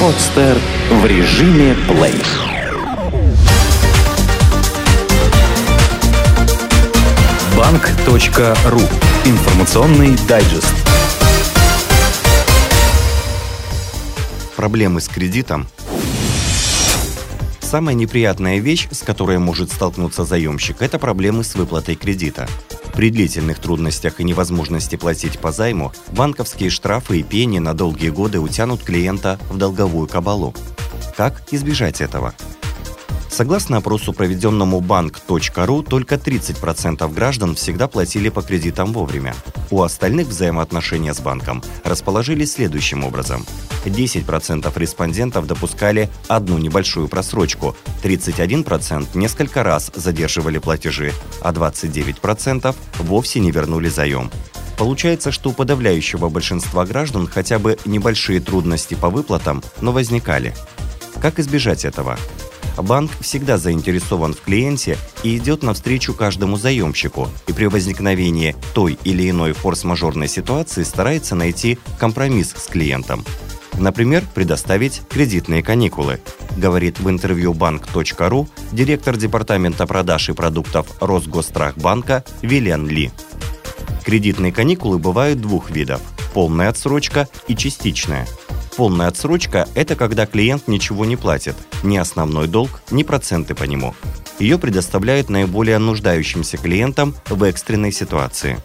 Подстер в режиме плей. Банк.ру. Информационный дайджест. Проблемы с кредитом Самая неприятная вещь, с которой может столкнуться заемщик, это проблемы с выплатой кредита. При длительных трудностях и невозможности платить по займу, банковские штрафы и пени на долгие годы утянут клиента в долговую кабалу. Как избежать этого? Согласно опросу, проведенному банк.ру, только 30% граждан всегда платили по кредитам вовремя. У остальных взаимоотношения с банком расположились следующим образом. 10% респондентов допускали одну небольшую просрочку, 31% несколько раз задерживали платежи, а 29% вовсе не вернули заем. Получается, что у подавляющего большинства граждан хотя бы небольшие трудности по выплатам, но возникали. Как избежать этого? Банк всегда заинтересован в клиенте и идет навстречу каждому заемщику, и при возникновении той или иной форс-мажорной ситуации старается найти компромисс с клиентом. Например, предоставить кредитные каникулы, говорит в интервью банк.ру директор департамента продаж и продуктов Росгострахбанка Вилен Ли. Кредитные каникулы бывают двух видов – полная отсрочка и частичная – Полная отсрочка – это когда клиент ничего не платит, ни основной долг, ни проценты по нему. Ее предоставляют наиболее нуждающимся клиентам в экстренной ситуации.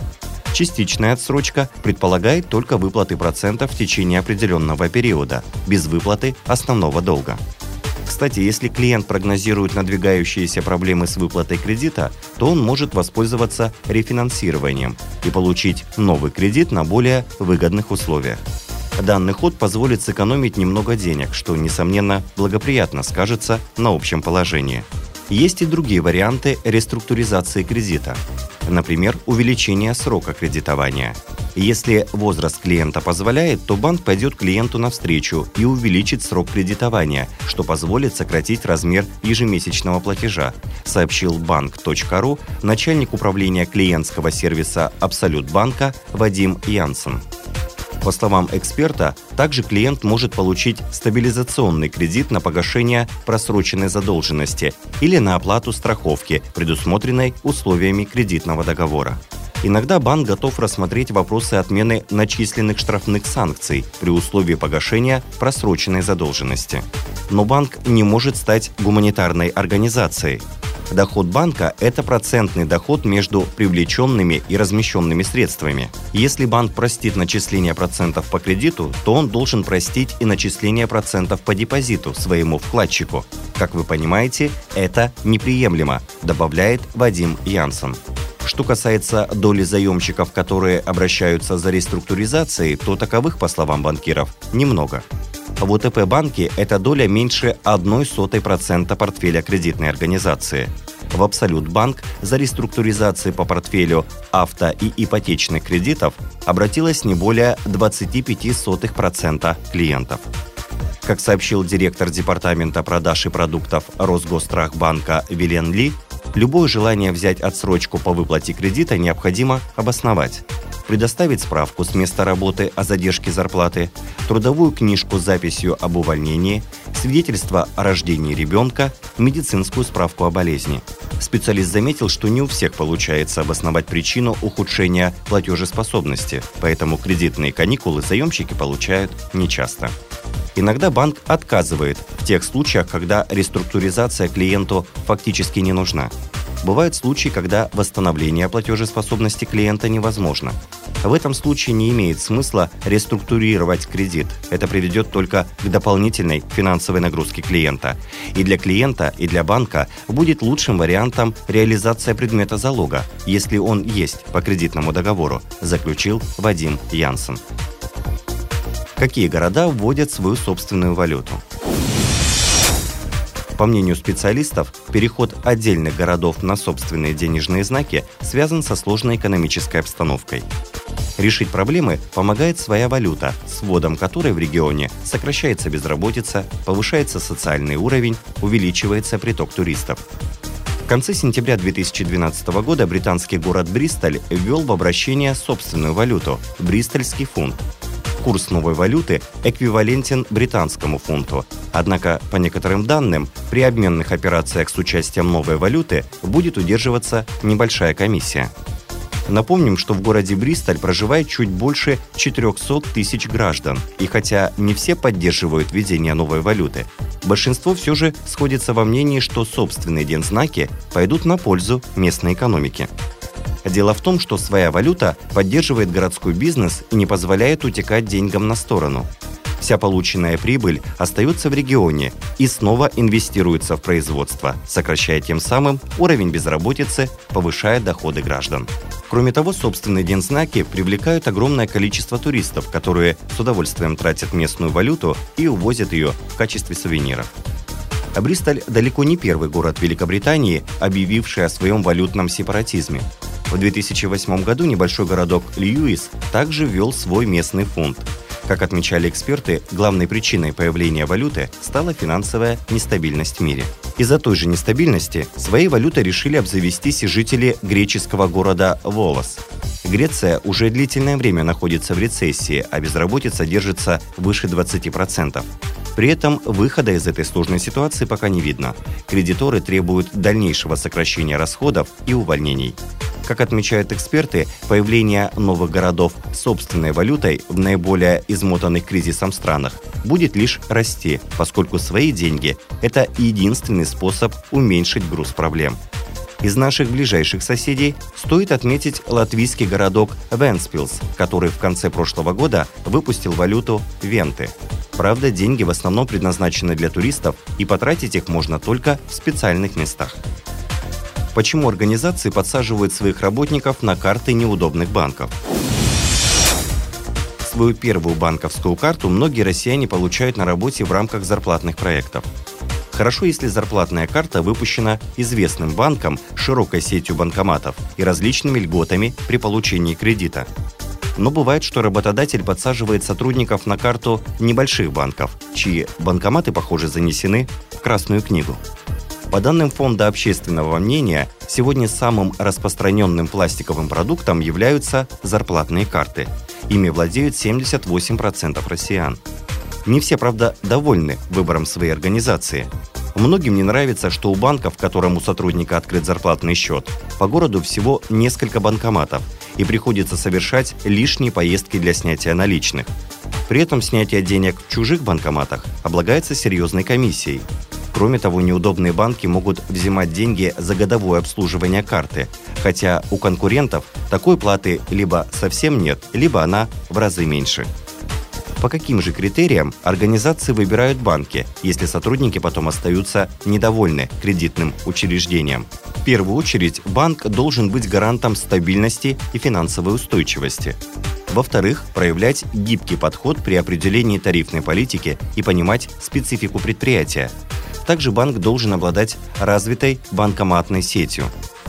Частичная отсрочка предполагает только выплаты процентов в течение определенного периода, без выплаты основного долга. Кстати, если клиент прогнозирует надвигающиеся проблемы с выплатой кредита, то он может воспользоваться рефинансированием и получить новый кредит на более выгодных условиях. Данный ход позволит сэкономить немного денег, что, несомненно, благоприятно скажется на общем положении. Есть и другие варианты реструктуризации кредита. Например, увеличение срока кредитования. Если возраст клиента позволяет, то банк пойдет клиенту навстречу и увеличит срок кредитования, что позволит сократить размер ежемесячного платежа, сообщил банк.ру начальник управления клиентского сервиса Абсолют банка Вадим Янсен. По словам эксперта, также клиент может получить стабилизационный кредит на погашение просроченной задолженности или на оплату страховки, предусмотренной условиями кредитного договора. Иногда банк готов рассмотреть вопросы отмены начисленных штрафных санкций при условии погашения просроченной задолженности. Но банк не может стать гуманитарной организацией. Доход банка – это процентный доход между привлеченными и размещенными средствами. Если банк простит начисление процентов по кредиту, то он должен простить и начисление процентов по депозиту своему вкладчику. Как вы понимаете, это неприемлемо, добавляет Вадим Янсен. Что касается доли заемщиков, которые обращаются за реструктуризацией, то таковых, по словам банкиров, немного. В УТП-банке эта доля меньше 0,01% портфеля кредитной организации. В Абсолют банк за реструктуризацией по портфелю авто и ипотечных кредитов обратилось не более 25% клиентов. Как сообщил директор Департамента продаж и продуктов Росгострахбанка Вилен Ли, любое желание взять отсрочку по выплате кредита необходимо обосновать предоставить справку с места работы о задержке зарплаты, трудовую книжку с записью об увольнении, свидетельство о рождении ребенка, медицинскую справку о болезни. Специалист заметил, что не у всех получается обосновать причину ухудшения платежеспособности, поэтому кредитные каникулы заемщики получают нечасто. Иногда банк отказывает в тех случаях, когда реструктуризация клиенту фактически не нужна. Бывают случаи, когда восстановление платежеспособности клиента невозможно. В этом случае не имеет смысла реструктурировать кредит. Это приведет только к дополнительной финансовой нагрузке клиента. И для клиента, и для банка будет лучшим вариантом реализация предмета залога, если он есть по кредитному договору, заключил Вадим Янсен. Какие города вводят свою собственную валюту? По мнению специалистов, переход отдельных городов на собственные денежные знаки связан со сложной экономической обстановкой. Решить проблемы помогает своя валюта, с вводом которой в регионе сокращается безработица, повышается социальный уровень, увеличивается приток туристов. В конце сентября 2012 года британский город Бристоль ввел в обращение собственную валюту – бристольский фунт – курс новой валюты эквивалентен британскому фунту. Однако, по некоторым данным, при обменных операциях с участием новой валюты будет удерживаться небольшая комиссия. Напомним, что в городе Бристоль проживает чуть больше 400 тысяч граждан. И хотя не все поддерживают введение новой валюты, большинство все же сходится во мнении, что собственные дензнаки пойдут на пользу местной экономике. Дело в том, что своя валюта поддерживает городской бизнес и не позволяет утекать деньгам на сторону. Вся полученная прибыль остается в регионе и снова инвестируется в производство, сокращая тем самым уровень безработицы, повышая доходы граждан. Кроме того, собственные дензнаки привлекают огромное количество туристов, которые с удовольствием тратят местную валюту и увозят ее в качестве сувениров. А Бристоль далеко не первый город Великобритании, объявивший о своем валютном сепаратизме. В 2008 году небольшой городок Льюис также ввел свой местный фунт. Как отмечали эксперты, главной причиной появления валюты стала финансовая нестабильность в мире. Из-за той же нестабильности своей валютой решили обзавестись и жители греческого города Волос. Греция уже длительное время находится в рецессии, а безработица держится выше 20%. При этом выхода из этой сложной ситуации пока не видно. Кредиторы требуют дальнейшего сокращения расходов и увольнений. Как отмечают эксперты, появление новых городов собственной валютой в наиболее измотанных кризисом странах будет лишь расти, поскольку свои деньги – это единственный способ уменьшить груз проблем. Из наших ближайших соседей стоит отметить латвийский городок Венспилс, который в конце прошлого года выпустил валюту венты. Правда, деньги в основном предназначены для туристов, и потратить их можно только в специальных местах. Почему организации подсаживают своих работников на карты неудобных банков? Свою первую банковскую карту многие россияне получают на работе в рамках зарплатных проектов. Хорошо, если зарплатная карта выпущена известным банком, широкой сетью банкоматов и различными льготами при получении кредита. Но бывает, что работодатель подсаживает сотрудников на карту небольших банков, чьи банкоматы, похоже, занесены в Красную книгу. По данным Фонда общественного мнения, сегодня самым распространенным пластиковым продуктом являются зарплатные карты. Ими владеют 78% россиян. Не все, правда, довольны выбором своей организации. Многим не нравится, что у банка, в котором у сотрудника открыт зарплатный счет, по городу всего несколько банкоматов, и приходится совершать лишние поездки для снятия наличных. При этом снятие денег в чужих банкоматах облагается серьезной комиссией. Кроме того, неудобные банки могут взимать деньги за годовое обслуживание карты, хотя у конкурентов такой платы либо совсем нет, либо она в разы меньше. По каким же критериям организации выбирают банки, если сотрудники потом остаются недовольны кредитным учреждением? В первую очередь, банк должен быть гарантом стабильности и финансовой устойчивости. Во-вторых, проявлять гибкий подход при определении тарифной политики и понимать специфику предприятия. Также банк должен обладать развитой банкоматной сетью,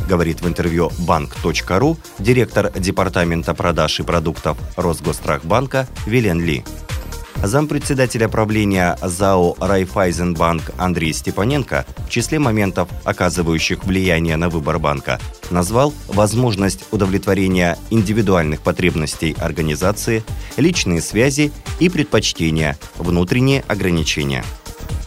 говорит в интервью bank.ru директор Департамента продаж и продуктов Росгострахбанка Вилен Ли. Зампредседателя правления ЗАО «Райфайзенбанк» Андрей Степаненко в числе моментов, оказывающих влияние на выбор банка, назвал возможность удовлетворения индивидуальных потребностей организации, личные связи и предпочтения, внутренние ограничения –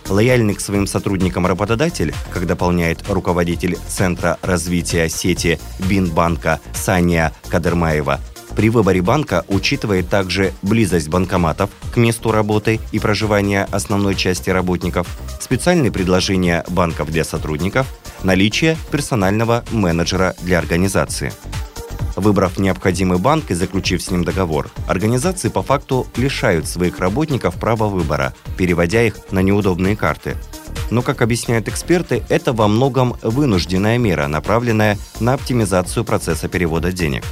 Лояльный к своим сотрудникам работодатель, как дополняет руководитель Центра развития сети Бинбанка Сания Кадырмаева, при выборе банка учитывает также близость банкоматов к месту работы и проживания основной части работников, специальные предложения банков для сотрудников, наличие персонального менеджера для организации – Выбрав необходимый банк и заключив с ним договор, организации по факту лишают своих работников права выбора, переводя их на неудобные карты. Но, как объясняют эксперты, это во многом вынужденная мера, направленная на оптимизацию процесса перевода денег.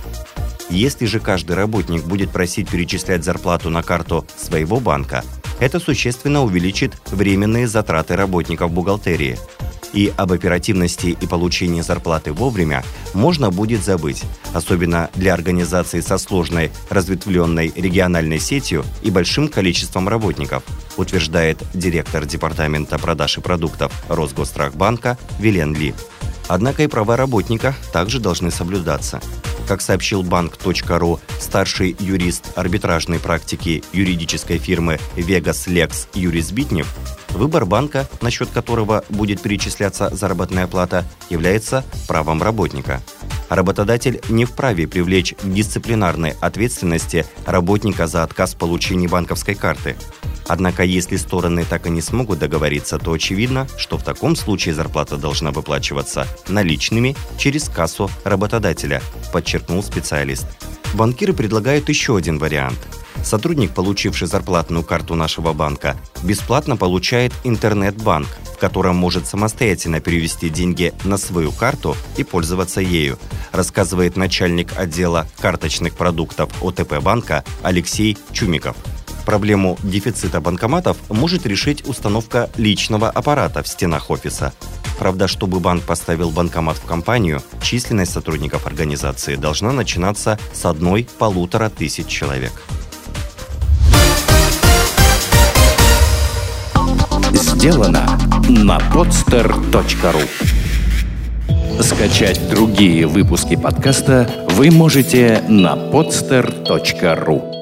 Если же каждый работник будет просить перечислять зарплату на карту своего банка, это существенно увеличит временные затраты работников бухгалтерии – и об оперативности и получении зарплаты вовремя можно будет забыть, особенно для организаций со сложной разветвленной региональной сетью и большим количеством работников, утверждает директор Департамента продаж и продуктов Росгострахбанка Вилен Ли. Однако и права работника также должны соблюдаться. Как сообщил банк.ру, старший юрист арбитражной практики юридической фирмы Vegas Lex Юрис Битнев, выбор банка, на счет которого будет перечисляться заработная плата, является правом работника. Работодатель не вправе привлечь к дисциплинарной ответственности работника за отказ в получении банковской карты. Однако, если стороны так и не смогут договориться, то очевидно, что в таком случае зарплата должна выплачиваться наличными через кассу работодателя, подчеркнул специалист. Банкиры предлагают еще один вариант. Сотрудник, получивший зарплатную карту нашего банка, бесплатно получает интернет-банк, в котором может самостоятельно перевести деньги на свою карту и пользоваться ею, рассказывает начальник отдела карточных продуктов ОТП банка Алексей Чумиков. Проблему дефицита банкоматов может решить установка личного аппарата в стенах офиса. Правда, чтобы банк поставил банкомат в компанию, численность сотрудников организации должна начинаться с одной-полутора тысяч человек. Сделано на podster.ru Скачать другие выпуски подкаста вы можете на podster.ru